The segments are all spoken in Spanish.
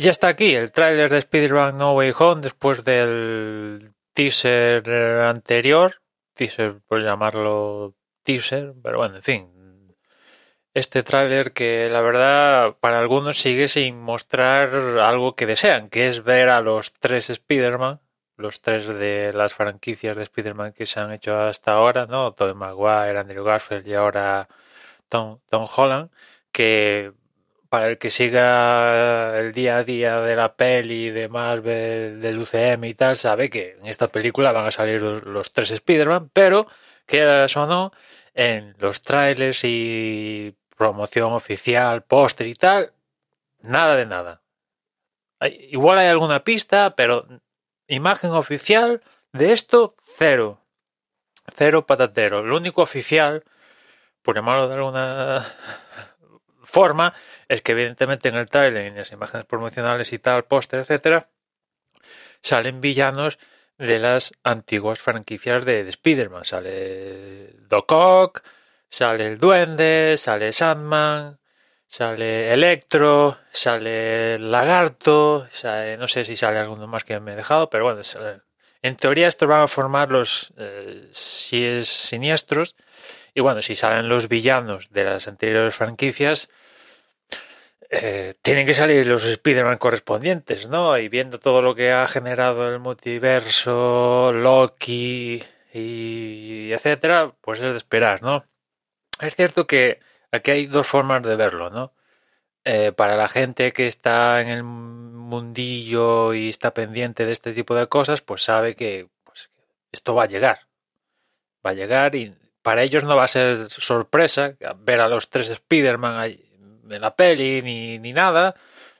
Ya está aquí el tráiler de Spider-Man No Way Home después del teaser anterior. Teaser, por llamarlo teaser, pero bueno, en fin. Este tráiler que la verdad para algunos sigue sin mostrar algo que desean, que es ver a los tres Spider-Man, los tres de las franquicias de Spider-Man que se han hecho hasta ahora, ¿no? Tobey Maguire, Andrew Garfield y ahora Tom, Tom Holland, que para el que siga el día a día de la peli de Marvel, del UCM y tal, sabe que en esta película van a salir los, tres Spider-Man, pero que eso no, en los trailers y promoción oficial, póster y tal, nada de nada. igual hay alguna pista, pero imagen oficial de esto, cero. Cero patatero. Lo único oficial, por llamarlo de alguna forma es que evidentemente en el trailer, en las imágenes promocionales y tal, póster, etcétera, salen villanos de las antiguas franquicias de, de Spider-Man. Sale Doc Ock, sale el Duende, sale Sandman, sale Electro, sale Lagarto, no sé si sale alguno más que me he dejado, pero bueno, en teoría estos van a formar los eh, si es siniestros y bueno, si salen los villanos de las anteriores franquicias, eh, tienen que salir los Spider-Man correspondientes, ¿no? Y viendo todo lo que ha generado el multiverso, Loki y etcétera, pues es de esperar, ¿no? Es cierto que aquí hay dos formas de verlo, ¿no? Eh, para la gente que está en el mundillo y está pendiente de este tipo de cosas, pues sabe que pues, esto va a llegar. Va a llegar y para ellos no va a ser sorpresa ver a los tres Spider-Man en la peli ni, ni nada.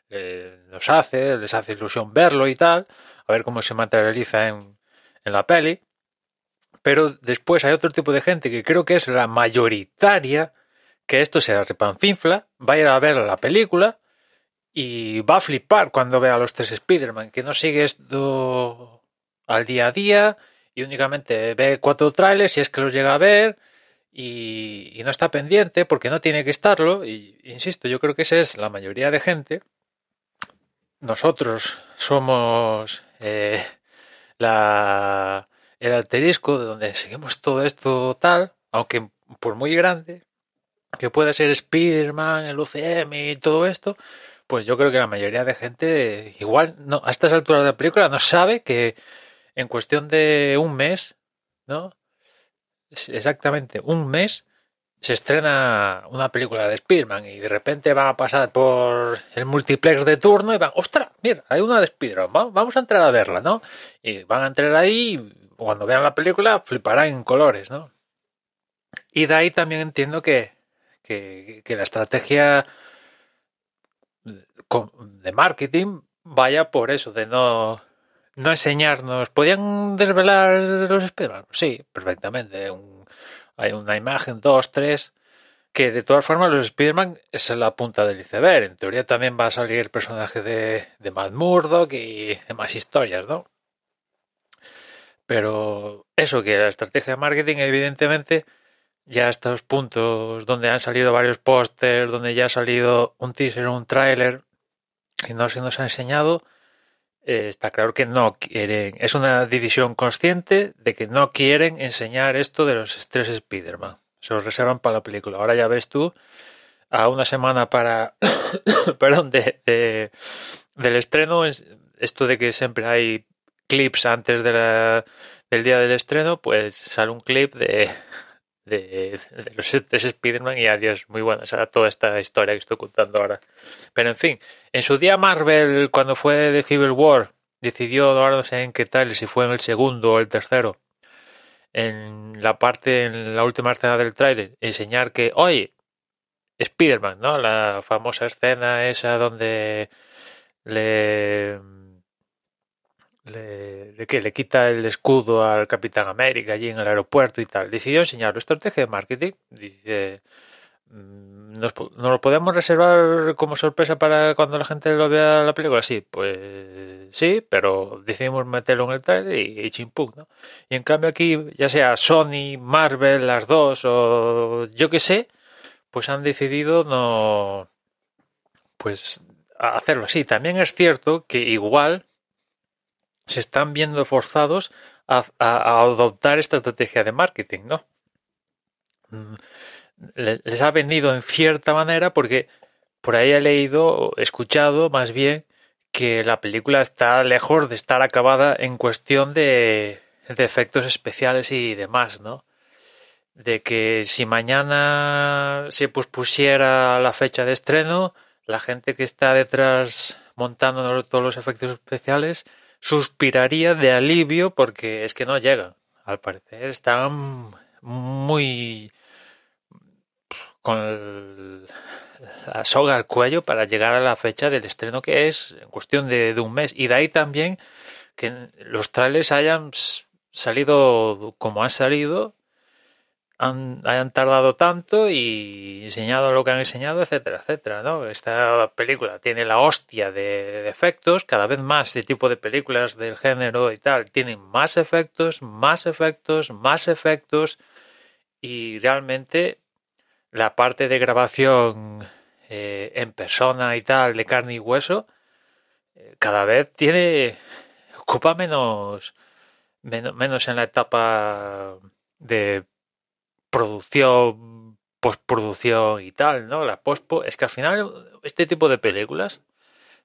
Eh, nos hace, les hace ilusión verlo y tal, a ver cómo se materializa en, en la peli. Pero después hay otro tipo de gente que creo que es la mayoritaria, que esto se repanfinfla, va a ir a ver la película y va a flipar cuando vea a los tres Spider-Man, que no sigue esto al día a día únicamente ve cuatro trailers si es que los llega a ver y, no está pendiente porque no tiene que estarlo. Y insisto, yo creo que esa es la mayoría de gente. Nosotros somos eh, el alterisco de donde seguimos todo esto tal, aunque por muy grande que pueda ser Spider-Man, el UCM y todo esto, pues yo creo que la mayoría de gente igual no, a estas alturas de la película no sabe que en cuestión de un mes, ¿no? Exactamente, un mes se estrena una película de Spider-Man y de repente van a pasar por el multiplex de turno y van, ostras, mira, hay una de Spider-Man, vamos a entrar a verla, ¿no? Y van a entrar ahí y cuando vean la película fliparán en colores, ¿no? Y de ahí también entiendo que, que, que la estrategia de marketing vaya por eso, de no no enseñarnos. ¿Podían desvelar los Spider-Man? Sí, perfectamente. hay una imagen, dos, tres. Que de todas formas, los Spider-Man es la punta del iceberg. En teoría también va a salir el personaje de, de Matt Murdock y demás historias, ¿no? Pero eso, que la estrategia de marketing, evidentemente, ya estos puntos donde han salido varios pósters, donde ya ha salido un teaser, un tráiler, y no se nos ha enseñado, eh, está claro que no quieren, es una decisión consciente de que no quieren enseñar esto de los tres Spider-Man. Se lo reservan para la película. Ahora ya ves tú, a una semana para, perdón, de, del estreno, esto de que siempre hay clips antes de la, del día del estreno, pues sale un clip de, de, los tres Spider-Man y adiós, muy bueno, o toda esta historia que estoy contando ahora. Pero en fin, en su día Marvel, cuando fue de Civil War, decidió, ahora no sé en qué tal, si fue en el segundo o el tercero, en la parte, en la última escena del tráiler, enseñar que, oye, Spider-Man, ¿no? La famosa escena esa donde le le, que le quita el escudo al Capitán América allí en el aeropuerto y tal. Decidió enseñarlo. Estrategia de marketing. Dice, mm, ¿nos, lo podemos reservar como sorpresa para cuando la gente lo vea la película? Sí, pues sí, pero decidimos meterlo en el trailer y, y ¿no? Y en cambio aquí, ya sea Sony, Marvel, las dos o yo que sé, pues han decidido no... Pues hacerlo así. También es cierto que igual se están viendo forzados a, adoptar esta estrategia de marketing, ¿no? Mm, les ha vendido en cierta manera porque por ahí he leído, escuchado más bien, que la película está lejos de estar acabada en cuestión de, de efectos especiales y demás, ¿no? De que si mañana se pospusiera la fecha de estreno, la gente que está detrás montando todos los efectos especiales suspiraría de alivio porque es que no llegan. Al parecer están muy con la soga al cuello para llegar a la fecha del estreno que es en cuestión de, un mes. Y de ahí también que los trailers hayan salido como han salido han, hayan tardado tanto y enseñado lo que han enseñado, etcétera, etcétera, ¿no? Esta película tiene la hostia de, efectos, cada vez más este tipo de películas del género y tal tienen más efectos, más efectos, más efectos y realmente la parte de grabación eh, en persona y tal, de carne y hueso, eh, cada vez tiene ocupa menos, menos menos en la etapa de producción, postproducción y tal, ¿no? La pospo, es que al final este tipo de películas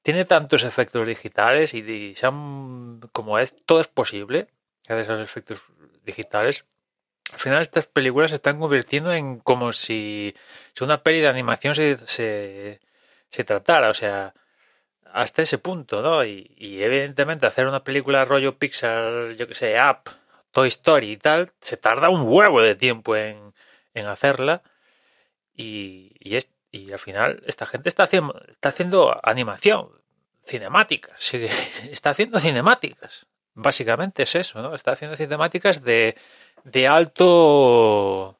tiene tantos efectos digitales y, son, como es, todo es posible, gracias a los efectos digitales. Al final estas películas se están convirtiendo en como si, una peli de animación se, se, se tratara, o sea, hasta ese punto, ¿no? Y, y, evidentemente hacer una película rollo Pixar, yo que sé, Up Toy Story y tal, se tarda un huevo de tiempo en, hacerla y, y, al final esta gente está haciendo, está haciendo animación, cinemáticas, está haciendo cinemáticas. Básicamente es eso, ¿no? Está haciendo cinemáticas de, de alto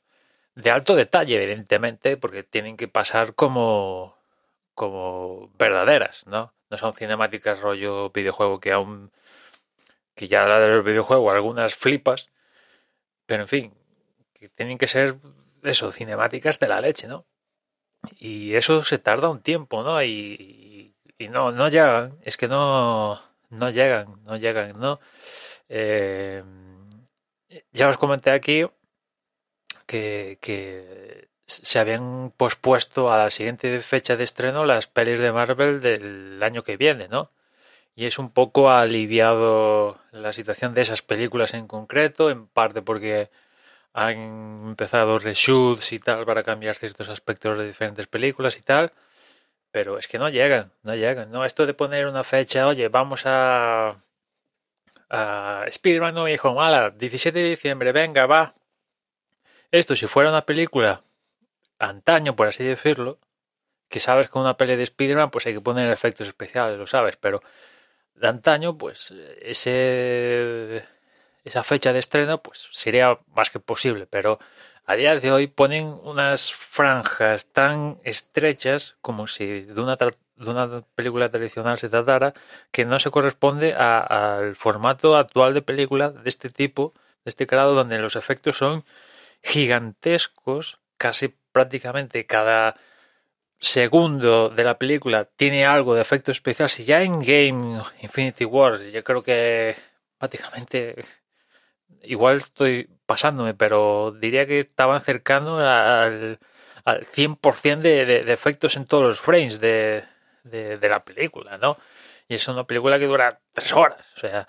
de alto detalle, evidentemente, porque tienen que pasar como como verdaderas, ¿no? No son cinemáticas rollo videojuego que aún que ya la del videojuego algunas flipas, pero en fin, que tienen que ser eso, cinemáticas de la leche, ¿no? Y eso se tarda un tiempo, ¿no? Y, y no, no llegan, es que no, no llegan, no llegan, ¿no? Eh, ya os comenté aquí que, que se habían pospuesto a la siguiente fecha de estreno las pelis de Marvel del año que viene, ¿no? Y es un poco aliviado la situación de esas películas en concreto, en parte porque han empezado reshoots y tal para cambiar ciertos aspectos de diferentes películas y tal, pero es que no llegan, no llegan, ¿no? Esto de poner una fecha, oye, vamos a... a Spider-Man No Way Home, 17 de diciembre, venga, va. Esto si fuera una película antaño, por así decirlo, que sabes que una peli de Spider-Man pues hay que poner efectos especiales, lo sabes, pero de antaño, pues ese, esa fecha de estreno pues sería más que posible, pero a día de hoy ponen unas franjas tan estrechas como si de una, de una película tradicional se tratara que no se corresponde al formato actual de película de este tipo, de este grado, donde los efectos son gigantescos, casi prácticamente cada segundo de la película tiene algo de efecto especial, si ya en Game Infinity War, yo creo que prácticamente igual estoy pasándome, pero diría que estaban cercano al, al 100% de, de, efectos en todos los frames de, de, la película, ¿no? Y es una película que dura tres horas, o sea,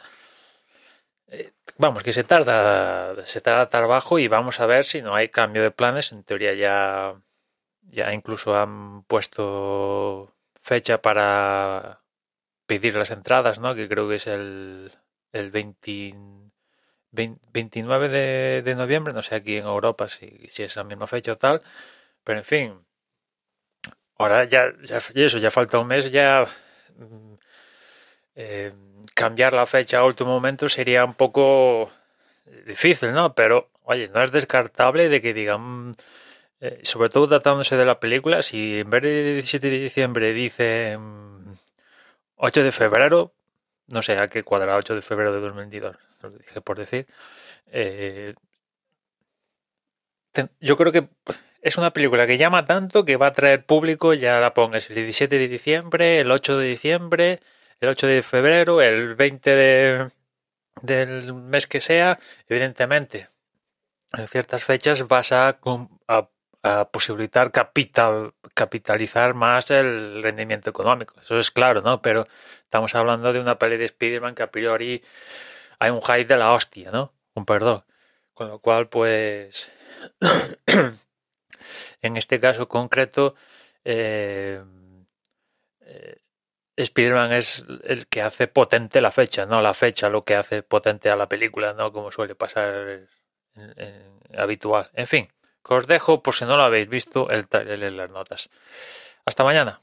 eh, vamos, que se tarda, se tarda trabajo y vamos a ver si no hay cambio de planes, en teoría ya ya incluso han puesto fecha para pedir las entradas, ¿no? Que creo que es el, el 29 de, noviembre, no sé aquí en Europa si, si es la misma fecha o tal, pero en fin, ahora ya, ya eso, ya falta un mes, ya mm, eh, cambiar la fecha a último momento sería un poco difícil, ¿no? Pero, oye, no es descartable de que digan eh, sobre todo tratándose de la película, si en vez de 17 de diciembre dice 8 de febrero, no sé a qué cuadra 8 de febrero de 2022, lo dije por decir, eh, yo creo que es una película que llama tanto que va a traer público, ya la pongas el 17 de diciembre, el 8 de diciembre, el 8 de febrero, el 20 de, del mes que sea, evidentemente, en ciertas fechas vas a, posibilitar capital, capitalizar más el rendimiento económico. Eso es claro, ¿no? Pero estamos hablando de una peli de Spider-Man que a priori hay un hype de la hostia, ¿no? Un perdón. Con lo cual, pues, en este caso concreto, eh, eh, Spider-Man es el que hace potente la fecha, no la fecha lo que hace potente a la película, no como suele pasar habitual. En fin, os dejo por si no lo habéis visto el en las notas. Hasta mañana.